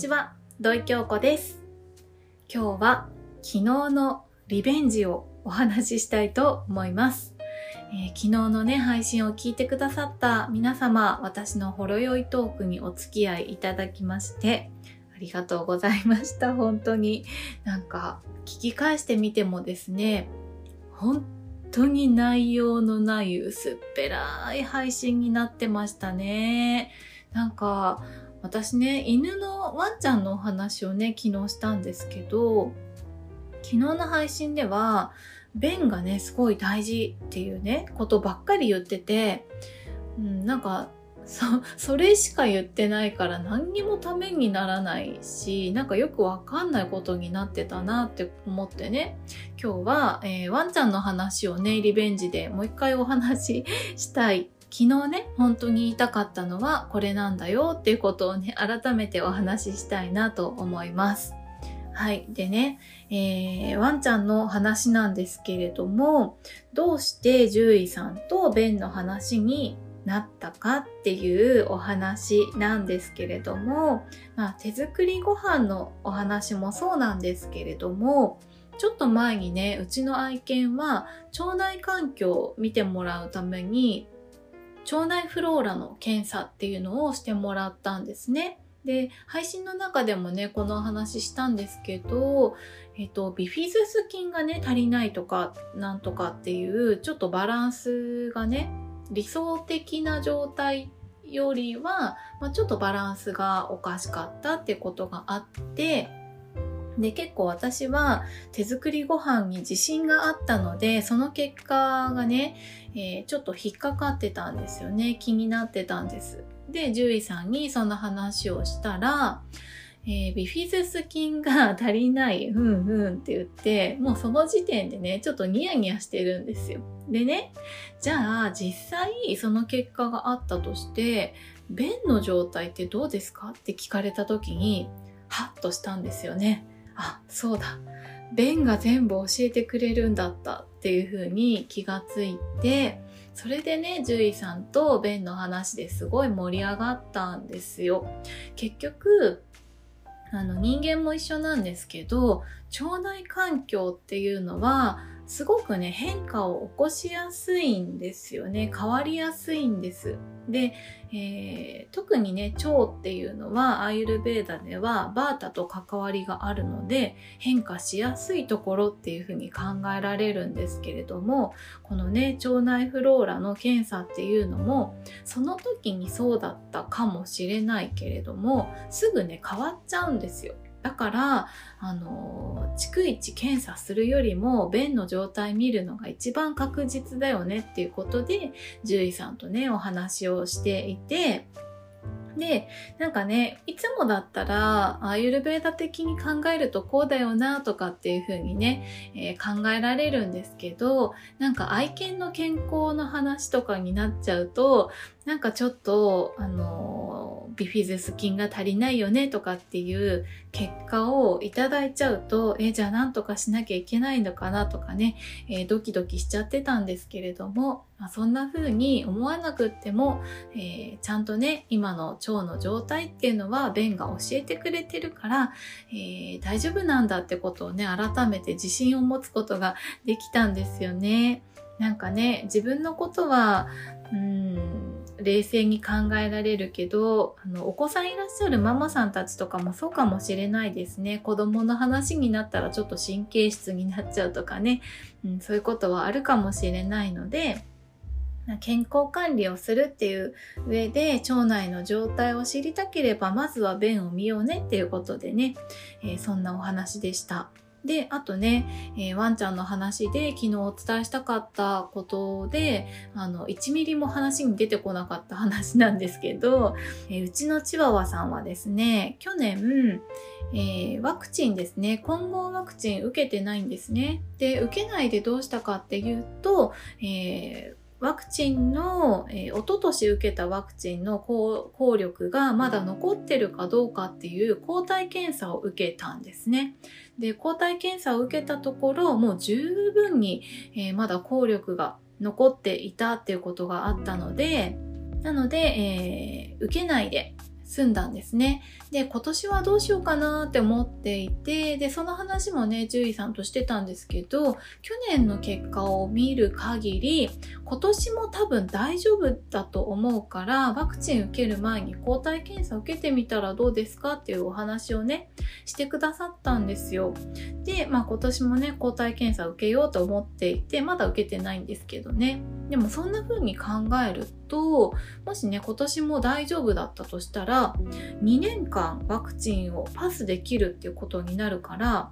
ちは、土井京子です。今日は昨日のリベンジをお話ししたいと思います。えー昨日のね、配信を聞いてくださった皆様、私のほろ酔いトークにお付き合いいただきまして、ありがとうございました。本当に。なんか、聞き返してみてもですね、本当に内容のない薄っぺらい配信になってましたね。なんか、私ね、犬のワンちゃんのお話をね、昨日したんですけど、昨日の配信では、便がね、すごい大事っていうね、ことばっかり言ってて、うん、なんか、そ、それしか言ってないから何にもためにならないし、なんかよくわかんないことになってたなって思ってね、今日は、えーワンちゃんの話をね、リベンジでもう一回お話ししたい。昨日ね、本当に言いたかったのはこれなんだよっていうことをね、改めてお話ししたいなと思います。はい。でね、えーワンちゃんの話なんですけれども、どうして獣医さんとベンの話になったかっていうお話なんですけれども、まあ、手作りご飯のお話もそうなんですけれども、ちょっと前にね、うちの愛犬は腸内環境を見てもらうために、腸内フローラの検査っていうのをしてもらったんですね。で、配信の中でもね、この話したんですけど、えっと、ビフィズス菌がね、足りないとか、なんとかっていう、ちょっとバランスがね、理想的な状態よりは、まあ、ちょっとバランスがおかしかったってことがあって、で、結構私は手作りご飯に自信があったので、その結果がね、えーちょっと引っかかってたんですよね。気になってたんです。で、獣医さんにその話をしたら、えービフィズス菌が足りない、ふんふんって言って、もうその時点でね、ちょっとニヤニヤしてるんですよ。でね、じゃあ実際その結果があったとして、便の状態ってどうですか？って聞かれた時に、ハッとしたんですよね。あ、そうだ。便が全部教えてくれるんだったっていう風に気がついて、それでね、獣医さんと便の話ですごい盛り上がったんですよ。結局、あの人間も一緒なんですけど、腸内環境っていうのは、すごくね、変化を起こしやすいんですよね。変わりやすいんです。で、えー特にね、腸っていうのは、アーユルベーダでは、バータと関わりがあるので、変化しやすいところっていうふうに考えられるんですけれども、このね、腸内フローラの検査っていうのも、その時にそうだったかもしれないけれども、すぐね、変わっちゃうんですよ。だから、あの、逐一検査するよりも、便の状態見るのが一番確実だよねっていうことで、獣医さんとね、お話をしていて、で、なんかね、いつもだったら、アーユルベーダ的に考えるとこうだよなとかっていう風にね、えー考えられるんですけど、なんか愛犬の健康の話とかになっちゃうと、なんかちょっと、あのービフィズス菌が足りないよねとかっていう結果をいただいちゃうと、え、じゃあなんとかしなきゃいけないのかなとかね、えードキドキしちゃってたんですけれども、まあ、そんな風に思わなくっても、えーちゃんとね、今の腸の状態っていうのは便が教えてくれてるから、えー大丈夫なんだってことをね、改めて自信を持つことができたんですよね。なんかね、自分のことは、うん、冷静に考えられるけど、あの、お子さんいらっしゃるママさんたちとかもそうかもしれないですね。子供の話になったらちょっと神経質になっちゃうとかね、うん、そういうことはあるかもしれないので、健康管理をするっていう上で腸内の状態を知りたければまずは便を見ようねっていうことでね、えーそんなお話でした。で、あとね、えーワンちゃんの話で昨日お伝えしたかったことで、あの、1ミリも話に出てこなかった話なんですけど、えーうちのチワワさんはですね、去年、えーワクチンですね、混合ワクチン受けてないんですね。で、受けないでどうしたかっていうと、えーワクチンの、えー、一昨年受けたワクチンの効効力がまだ残ってるかどうかっていう抗体検査を受けたんですね。で、抗体検査を受けたところ、もう十分に、えーまだ効力が残っていたっていうことがあったので、なので、えー受けないで済んだんですね。で、今年はどうしようかなって思っていて、で、その話もね、獣医さんとしてたんですけど、去年の結果を見る限り、今年も多分大丈夫だと思うから、ワクチン受ける前に抗体検査受けてみたらどうですかっていうお話をね、してくださったんですよ。で、まあ今年もね、抗体検査受けようと思っていて、まだ受けてないんですけどね。でもそんな風に考えると、ともしね、今年も大丈夫だったとしたら、2年間ワクチンをパスできるっていうことになるから、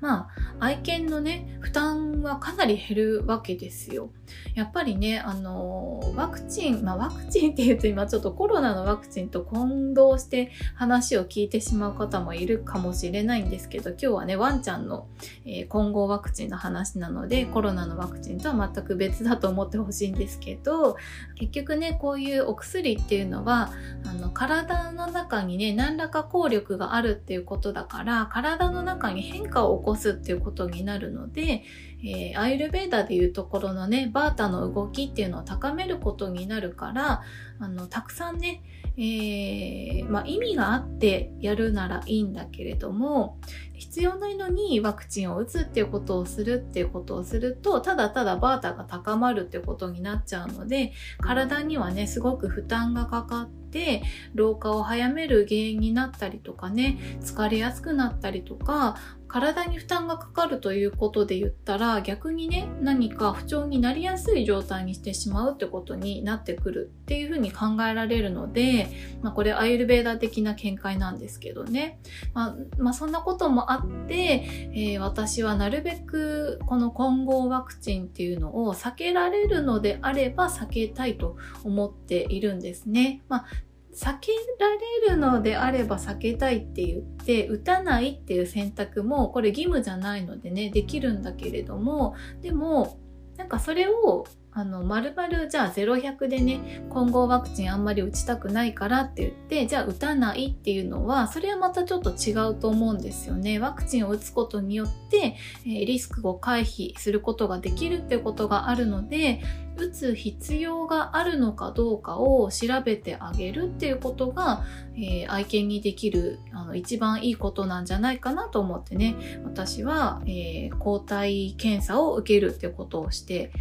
まあ、愛犬のね、負担はかなり減るわけですよ。やっぱりね、あの、ワクチン、まあワクチンって言うと今ちょっとコロナのワクチンと混同して話を聞いてしまう方もいるかもしれないんですけど、今日はね、ワンちゃんの、えー、混合ワクチンの話なので、コロナのワクチンとは全く別だと思ってほしいんですけど、結局ね、こういうお薬っていうのは、あの、体の中にね、何らか効力があるっていうことだから、体の中に変化を起こすっていうことになるので、えー、アイルベーダでいうところのね、バータの動きっていうのを高めることになるから、あの、たくさんね、えー、まあ、意味があってやるならいいんだけれども、必要ないのにワクチンを打つっていうことをするっていうことをすると、ただただバータが高まるっていうことになっちゃうので、体にはね、すごく負担がかかって、老化を早める原因になったりとかね、疲れやすくなったりとか、体に負担がかかるということで言ったら逆にね何か不調になりやすい状態にしてしまうってことになってくるっていうふうに考えられるので、まあ、これアイルベーダー的な見解なんですけどね、まあ、まあ、そんなこともあって、えー、私はなるべくこの混合ワクチンっていうのを避けられるのであれば避けたいと思っているんですね。まあ避けられるのであれば避けたいって言って打たないっていう選択もこれ義務じゃないのでねできるんだけれどもでもなんかそれをあの、まるじゃあ0100でね、混合ワクチンあんまり打ちたくないからって言って、じゃあ打たないっていうのは、それはまたちょっと違うと思うんですよね。ワクチンを打つことによって、え、リスクを回避することができるっていうことがあるので、打つ必要があるのかどうかを調べてあげるっていうことが、えー、愛犬にできるあの一番いいことなんじゃないかなと思ってね私は、えー、抗体検査を受けるっていうことをして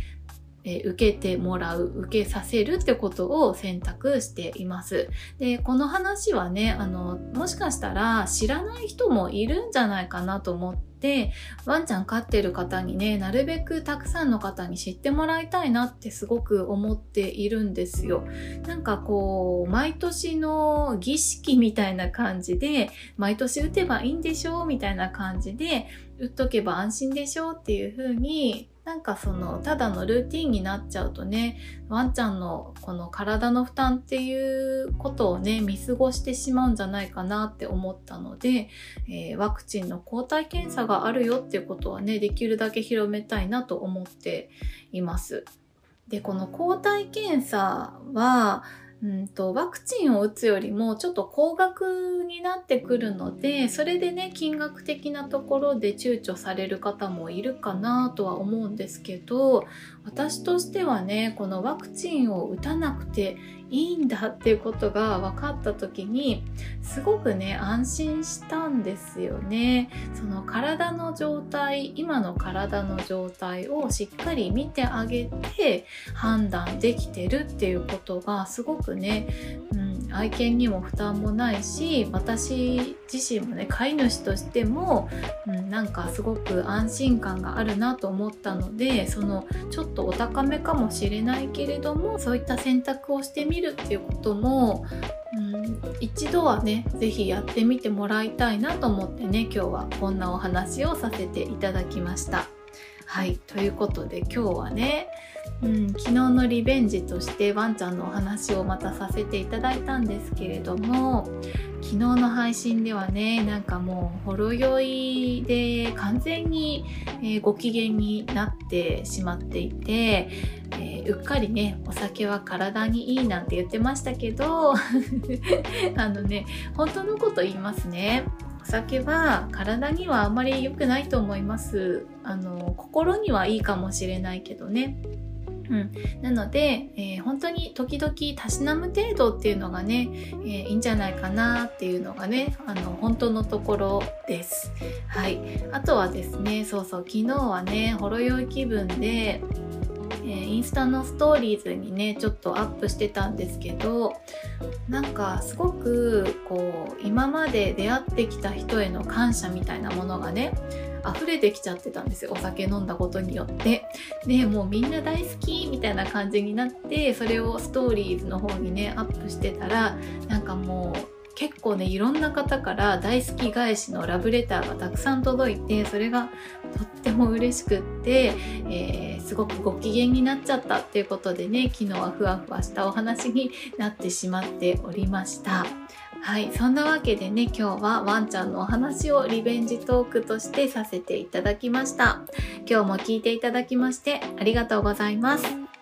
え受けてもらう、受けさせるってことを選択しています。で、この話はね、あの、もしかしたら知らない人もいるんじゃないかなと思って、ワンちゃん飼ってる方にね、なるべくたくさんの方に知ってもらいたいなってすごく思っているんですよ。なんかこう、毎年の儀式みたいな感じで、毎年打てばいいんでしょうみたいな感じで、打っとけば安心でしょうっていう風になんかそのただのルーティンになっちゃうとねワンちゃんのこの体の負担っていうことをね見過ごしてしまうんじゃないかなって思ったので、えー、ワクチンの抗体検査があるよっていうことはねできるだけ広めたいなと思っています。でこの抗体検査はうんと、ワクチンを打つよりもちょっと高額になってくるのでそれでね金額的なところで躊躇される方もいるかなとは思うんですけど私としてはねこのワクチンを打たなくていいんだっていうことが分かった時にすごくね安心したんですよね。その体の状態今の体の状態をしっかり見てあげて判断できてるっていうことがすごくね、うん、愛犬にも負担もないし私自身もね飼い主としても、うん、なんかすごく安心感があるなと思ったのでそのちょっとお高めかもしれないけれどもそういった選択をしてみるっていうことも、うん、一度はね是非やってみてもらいたいなと思ってね今日はこんなお話をさせていただきました。はい。ということで今日はねうん、昨日のリベンジとしてワンちゃんのお話をまたさせていただいたんですけれども昨日の配信ではねなんかもうほろ酔いで完全に、えー、ご機嫌になってしまっていて、えー、うっかりねお酒は体にいいなんて言ってましたけど あのね本当のこと言いますね。酒は体にはあまり良くないと思います。あの心にはいいかもしれないけどね。うん、なので、えー、本当に時々たしなむ程度っていうのがね、えー、いいんじゃないかなっていうのがねあの本当のところです。はい、あとはですねそうそう昨日はねほろ酔い気分でえー、インスタのストーリーズにねちょっとアップしてたんですけどなんかすごくこう今まで出会ってきた人への感謝みたいなものがね溢れてきちゃってたんですよ。お酒飲んだことによって。でもうみんな大好きみたいな感じになってそれをストーリーズの方にねアップしてたらなんかもう結構ねいろんな方から大好き返しのラブレターがたくさん届いてそれがとっても嬉しくって、えー、すごくご機嫌になっちゃったっていうことでね昨日はふわふわしたお話になってしまっておりました。はい、そんなわけでね、今日はワンちゃんのお話をリベンジトークとしてさせていただきました。今日も聞いていただきましてありがとうございます。